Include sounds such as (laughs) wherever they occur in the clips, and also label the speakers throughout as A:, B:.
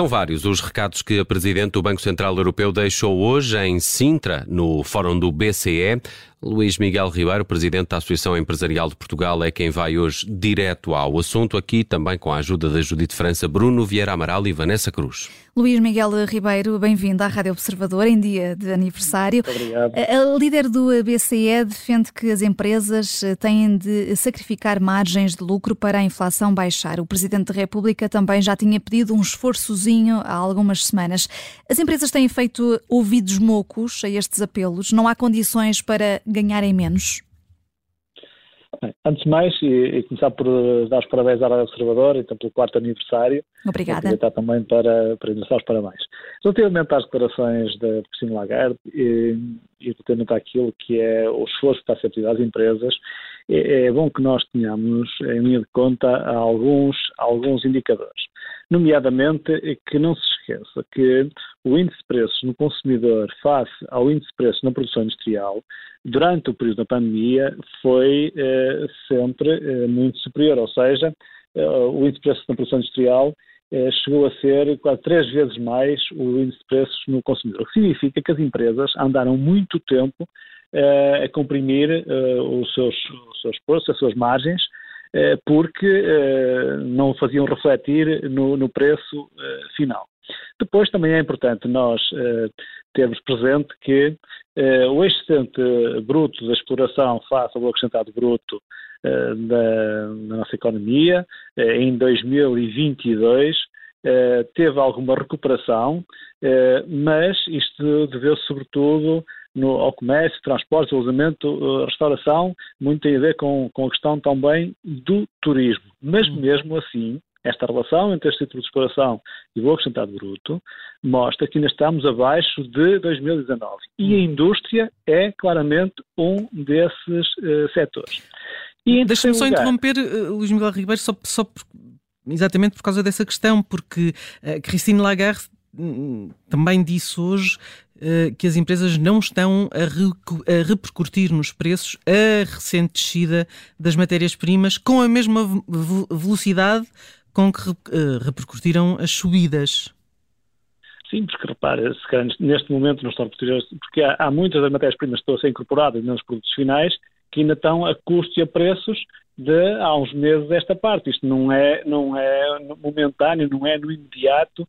A: São vários os recados que a Presidente do Banco Central Europeu deixou hoje em Sintra, no Fórum do BCE. Luís Miguel Ribeiro, Presidente da Associação Empresarial de Portugal, é quem vai hoje direto ao assunto, aqui também com a ajuda da Judite França, Bruno Vieira Amaral e Vanessa Cruz.
B: Luís Miguel Ribeiro, bem-vindo à Rádio Observador em dia de aniversário.
C: Obrigado.
B: A líder do BCE defende que as empresas têm de sacrificar margens de lucro para a inflação baixar. O Presidente da República também já tinha pedido um esforçozinho há algumas semanas. As empresas têm feito ouvidos mocos a estes apelos? Não há condições para ganharem menos?
C: Bem, antes de mais, e, e, começar por dar os parabéns à Rádio Observador, então pelo quarto aniversário.
B: Obrigada.
C: Aproveitar também para, para dar os parabéns. Relativamente às declarações da Cristina Lagarde e, e relativamente àquilo que é o esforço que está a ser pedido às empresas, é, é bom que nós tenhamos em linha de conta alguns, alguns indicadores. Nomeadamente, que não se esqueça que o índice de preços no consumidor face ao índice de preços na produção industrial, durante o período da pandemia, foi eh, sempre eh, muito superior, ou seja, eh, o índice de preços na produção industrial eh, chegou a ser quase três vezes mais o índice de preços no consumidor, o que significa que as empresas andaram muito tempo eh, a comprimir eh, os seus, os seus preços, as suas margens, porque eh, não faziam refletir no, no preço eh, final. Depois também é importante nós termos presente que o excedente bruto da exploração face ao acrescentado bruto da, da, nossa economia em 2022 teve alguma recuperação, mas isto deveu-se sobretudo no, ao comércio, transportes, alojamento, uh, restauração, muito tem a ver com, com a questão também do turismo. Mas hum. mesmo assim, esta relação entre este título de exploração e o acrescentado bruto mostra que ainda estamos abaixo de 2019. E a hum. indústria é claramente um desses uh, setores.
D: Deixa-me só interromper, uh, Luís Miguel Ribeiro, só, só por, exatamente por causa dessa questão, porque uh, Christine Lagarde hum, também disse hoje eh, que as empresas não estão a, a, repercutir nos preços a recente descida das matérias-primas com a mesma velocidade com que uh, repercutiram as subidas.
C: Sim, porque repara, neste momento não estão a repercutir, porque há, há muitas das matérias-primas que estão a ser incorporadas nos produtos finais que ainda estão a custos e a preços de há uns meses desta parte. Isto não é, não é momentâneo, não é no imediato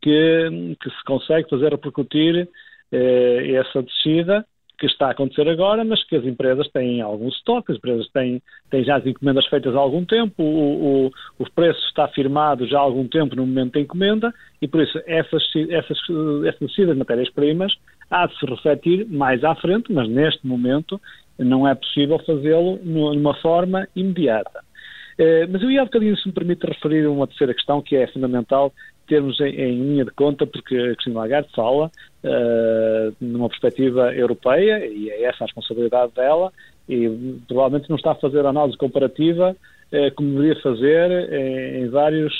C: que, que se consegue fazer repercutir eh, essa descida que está a acontecer agora, mas que as empresas têm algum estoque, as empresas têm, têm já as encomendas feitas há algum tempo, o, o, o preço está firmado já há algum tempo no momento da encomenda e por isso essas, essas, essa descida de matérias-primas há de se refletir mais à frente, mas neste momento não é possível fazê-lo numa forma imediata. Eh, mas eu ia um bocadinho, se me permite, referir uma terceira questão que é fundamental termos em, em linha de conta, porque a Cristina Lagarde fala numa perspectiva europeia, e é essa a responsabilidade dela, e provavelmente não está a fazer análise comparativa uh, como deveria fazer em, em vários,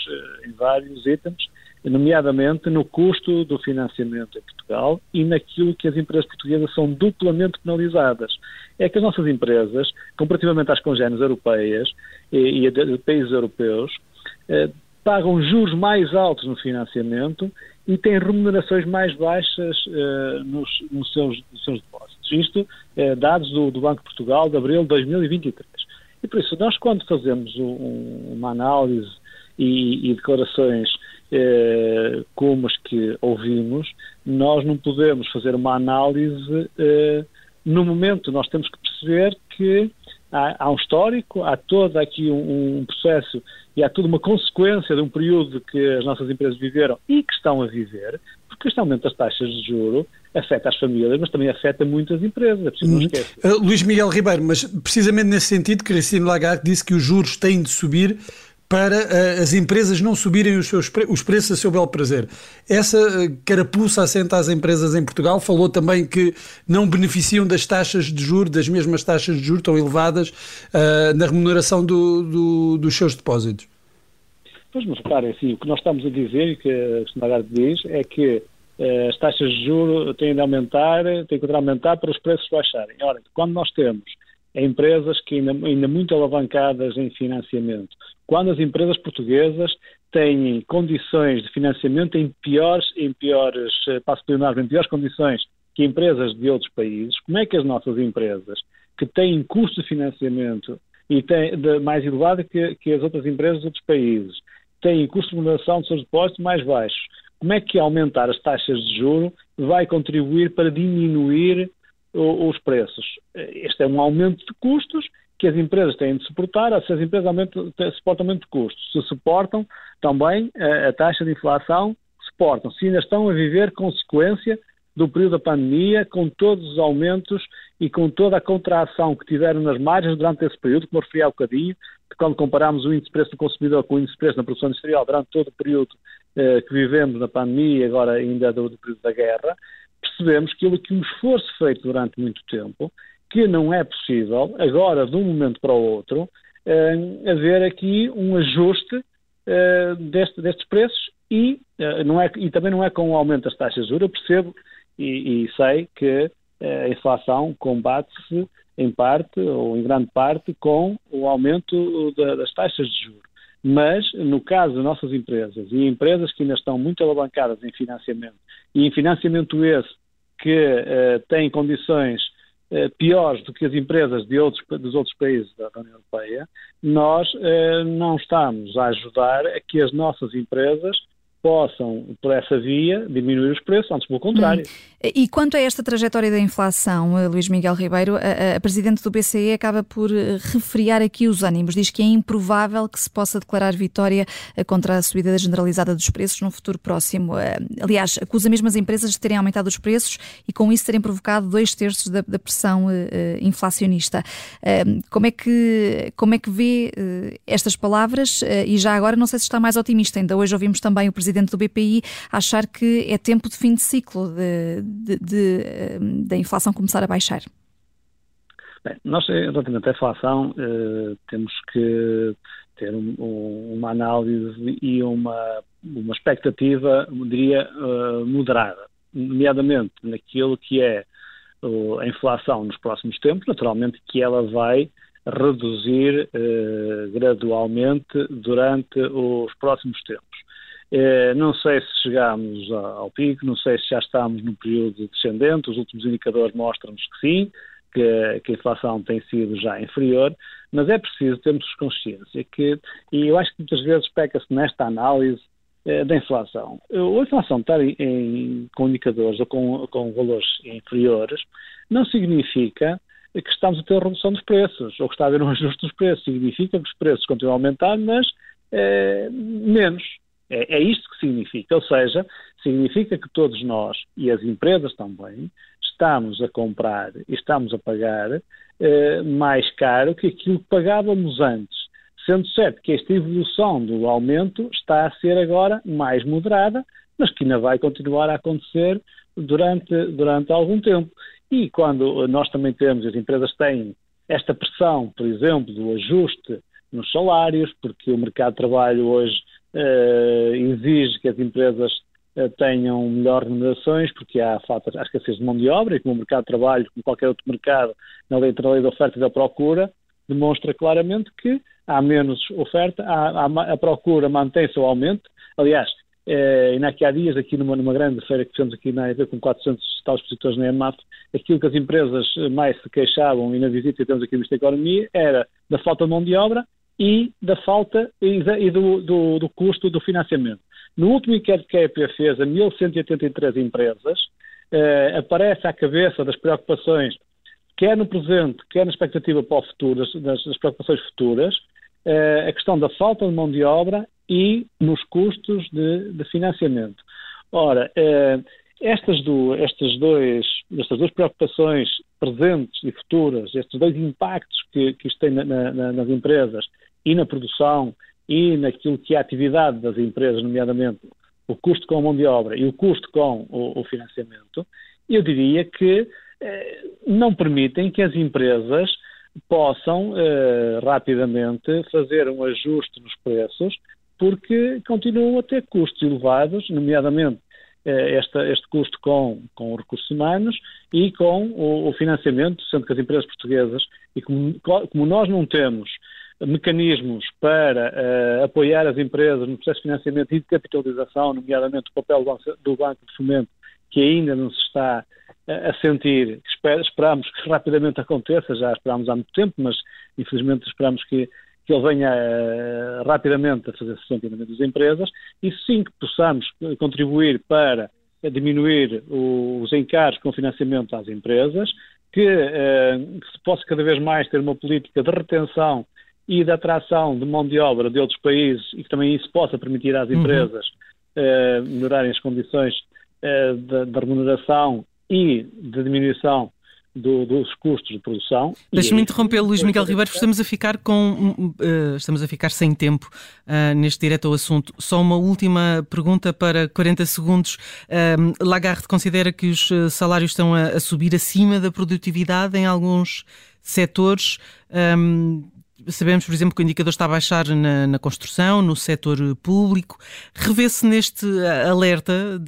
C: em vários itens, nomeadamente no custo do financiamento em Portugal e naquilo que as empresas portuguesas são duplamente penalizadas. É que as nossas empresas, comparativamente às congêneres europeias e, e a países europeus, eh, pagam juros mais altos no financiamento e têm remunerações mais baixas uh, nos, nos, seus, nos, seus, depósitos. Isto é dados do, do, Banco de Portugal de abril de 2023. E por isso, nós quando fazemos um, uma análise e, e declarações uh, como as que ouvimos, nós não podemos fazer uma análise uh, no momento. Nós temos que perceber que há, há um histórico, há todo aqui um, um, processo e há toda uma consequência de um período que as nossas empresas viveram e que estão a viver, porque este aumento das taxas de juro afeta as famílias, mas também afeta muitas empresas, é preciso não hum. esquecer.
E: Uh, Luís Miguel Ribeiro, mas precisamente nesse sentido, Cristina Lagarde disse que os juros têm de subir para uh, as empresas não subirem os, seus pre os preços a seu belo prazer. Essa uh, carapuça assenta às empresas em Portugal. Falou também que não beneficiam das taxas de juros, das mesmas taxas de juros tão elevadas uh, na remuneração do, do, dos seus depósitos.
C: Pois, mas reparem, assim, o que nós estamos a dizer e que a Lagarde diz é que eh, as taxas de juros têm de aumentar, têm que aumentar para os preços baixarem. Ora, quando nós temos empresas que ainda, ainda muito alavancadas em financiamento, quando as empresas portuguesas têm condições de financiamento em piores, em piores, eh, passo plenário, em piores condições que empresas de outros países, como é que as nossas empresas, que têm custo de financiamento e têm, de, mais elevado que, que, as outras empresas de outros países, têm custo de remuneração de seus depósitos mais baixos, como é que aumentar as taxas de juro vai contribuir para diminuir os preços? Este é um aumento de custos que as empresas têm de suportar, se as empresas aumentam, suportam aumento de custos, se suportam também a, a taxa de inflação, suportam, se ainda estão a viver consequência do período da pandemia, com todos os aumentos e com toda a contração que tiveram nas margens durante esse período, como eu referi há bocadinho, que quando comparamos o índice de preço do consumidor com o índice de preço na produção industrial durante todo o período eh, que vivemos na pandemia e agora ainda do, do período da guerra, percebemos que um esforço feito durante muito tempo, que não é possível, agora de um momento para o outro, eh, haver aqui um ajuste eh, deste, destes preços e, eh, não é, e também não é com o aumento das taxas de juros, eu percebo e, e sei que a inflação combate-se em parte ou em grande parte com o aumento das taxas de juros. Mas, no caso das nossas empresas e empresas que ainda estão muito alavancadas em financiamento, e em financiamento esse que uh, têm condições uh, piores do que as empresas de outros, dos outros países da União Europeia, nós uh, não estamos a ajudar a que as nossas empresas possam, por essa via, diminuir os preços, antes pelo contrário. Hum.
B: E quanto a esta trajetória da inflação, eh, Luís Miguel Ribeiro, a, a, Presidente do BCE acaba por eh, refriar aqui os ânimos. Diz que é improvável que se possa declarar vitória eh, contra a subida generalizada dos preços no futuro próximo. Aliás, acusa mesmo as empresas de terem aumentado os preços e com isso terem provocado dois terços da, da pressão inflacionista. Como é que, como é que vê estas palavras? E já agora, não sei se está mais otimista. Ainda hoje ouvimos também o Presidente do BPI achar que é tempo de fim de ciclo, de, da inflação começar a baixar?
C: Bem, nós, relativamente à inflação, eh, temos que ter um, um, uma análise e uma, uma expectativa, diria, moderada, nomeadamente naquilo que é a inflação nos próximos tempos, naturalmente que ela vai reduzir gradualmente durante os próximos tempos. Eh, não sei se chegámos ao pico, não sei se já estamos no período descendente, os últimos indicadores mostram-nos que sim, que, que, a inflação tem sido já inferior, mas é preciso termos consciência que, e eu acho que muitas vezes peca-se nesta análise eh, da inflação. A inflação estar em, em, com indicadores ou com, com valores inferiores não significa que estamos a ter redução dos preços ou que está a haver um ajuste dos preços. Significa que os preços continuam a aumentar, mas eh, menos. É, é isto que significa, ou seja, significa que todos nós, e as empresas também, estamos a comprar e estamos a pagar eh, mais caro que aquilo que pagávamos antes. Sendo certo que esta evolução do aumento está a ser agora mais moderada, mas que ainda vai continuar a acontecer durante, durante algum tempo. E quando nós também temos, as empresas têm esta pressão, por exemplo, do ajuste nos salários, porque o mercado de trabalho hoje uh, exige que as empresas uh, tenham melhores remunerações, porque há falta, há escassez de mão de obra, e como o mercado de trabalho, como qualquer outro mercado, na lei, na lei da oferta e da procura, demonstra claramente que há menos oferta, há, há, a procura mantém-se ou aumenta. Aliás, eh, ainda há dias, aqui numa, numa grande feira que fizemos aqui na EV com 400 tal expositores na EMAF, aquilo que as empresas mais se queixavam e na visita que temos aqui no Ministério da Economia era da falta de mão de obra e da falta e, do, do, do, custo do financiamento. No último inquérito que a EP fez a 1.183 empresas, eh, aparece à cabeça das preocupações, quer no presente, quer na expectativa para o futuro, das, das preocupações futuras, eh, a questão da falta de mão de obra e nos custos de, de financiamento. Ora, eh, estas, do, estas, dois, estas duas preocupações presentes e futuras, estes dois impactos que, que isto tem na, na, nas empresas e na produção e naquilo que é a atividade das empresas, nomeadamente o custo com a mão de obra e o custo com o, o financiamento, eu diria que eh, não permitem que as empresas possam eh, rapidamente fazer um ajuste nos preços, porque continuam a ter custos elevados, nomeadamente este, este custo com, com recursos humanos e com o, o financiamento, sendo que as empresas portuguesas, e como, como nós não temos mecanismos para uh, apoiar as empresas no processo de financiamento e de capitalização, nomeadamente o papel do Banco de Fomento, que ainda não se está uh, a sentir, esper, esperamos que rapidamente aconteça, já esperámos há muito tempo, mas infelizmente esperamos que, que ele venha uh, rapidamente a fazer-se sentir das empresas, e sim que possamos contribuir para diminuir os encargos com financiamento às empresas, que, que se possa cada vez mais ter uma política de retenção e da atração de mão de obra de outros países e que também isso possa permitir às uhum. empresas uhum. melhorarem as condições uh, da, remuneração e de diminuição do, dos custos de produção.
D: Deixe-me interromper, Luís Miguel Ribeiro, estamos a ficar com uh, estamos a ficar sem tempo uh, neste direto ao assunto. Só uma última pergunta para 40 segundos. Uh, Lagarde considera que os salários estão a, a, subir acima da produtividade em alguns setores. Um, Sabemos, por exemplo, que o indicador está a baixar na, na construção, no setor público. Revê-se neste alerta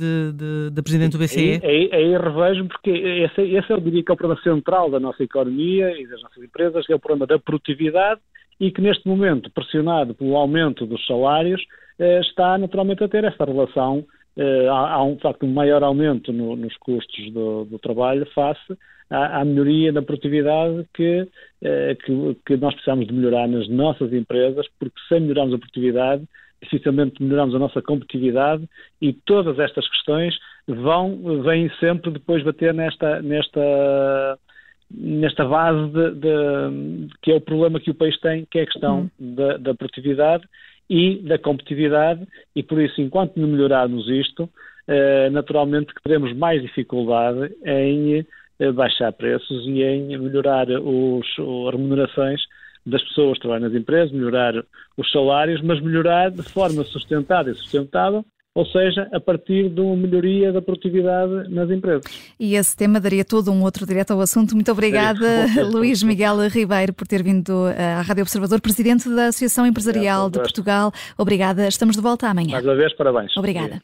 D: da Presidente do BCE?
C: Aí, aí, aí revejo, porque esse, esse eu diria que é o problema central da nossa economia e das nossas empresas, que é o problema da produtividade e que neste momento, pressionado pelo aumento dos salários, eh, está naturalmente a ter essa relação eh, há, um, de facto, um maior aumento no, nos custos do, do trabalho face à, à, melhoria da produtividade que, eh, que, que, nós precisamos de melhorar nas nossas empresas, porque sem melhorarmos a produtividade, dificilmente melhoramos a nossa competitividade e todas estas questões vão, vêm sempre depois bater nesta, nesta, nesta base de, de, que é o problema que o país tem, que é a questão uhum. da, da produtividade e da competitividade, e por isso, enquanto não melhorarmos isto, eh, naturalmente que teremos mais dificuldade em eh, baixar preços e em melhorar os, as remunerações das pessoas que trabalham nas empresas, melhorar os salários, mas melhorar de forma sustentada e sustentável ou seja, a partir de uma melhoria da produtividade nas empresas.
B: E esse tema daria todo um outro direto ao assunto. Muito obrigada, (laughs) é, Luís Miguel Ribeiro, por ter vindo à Rádio Observador, presidente da Associação Empresarial de Portugal. Obrigada, estamos de volta amanhã.
C: Mais uma vez, parabéns.
B: Obrigada.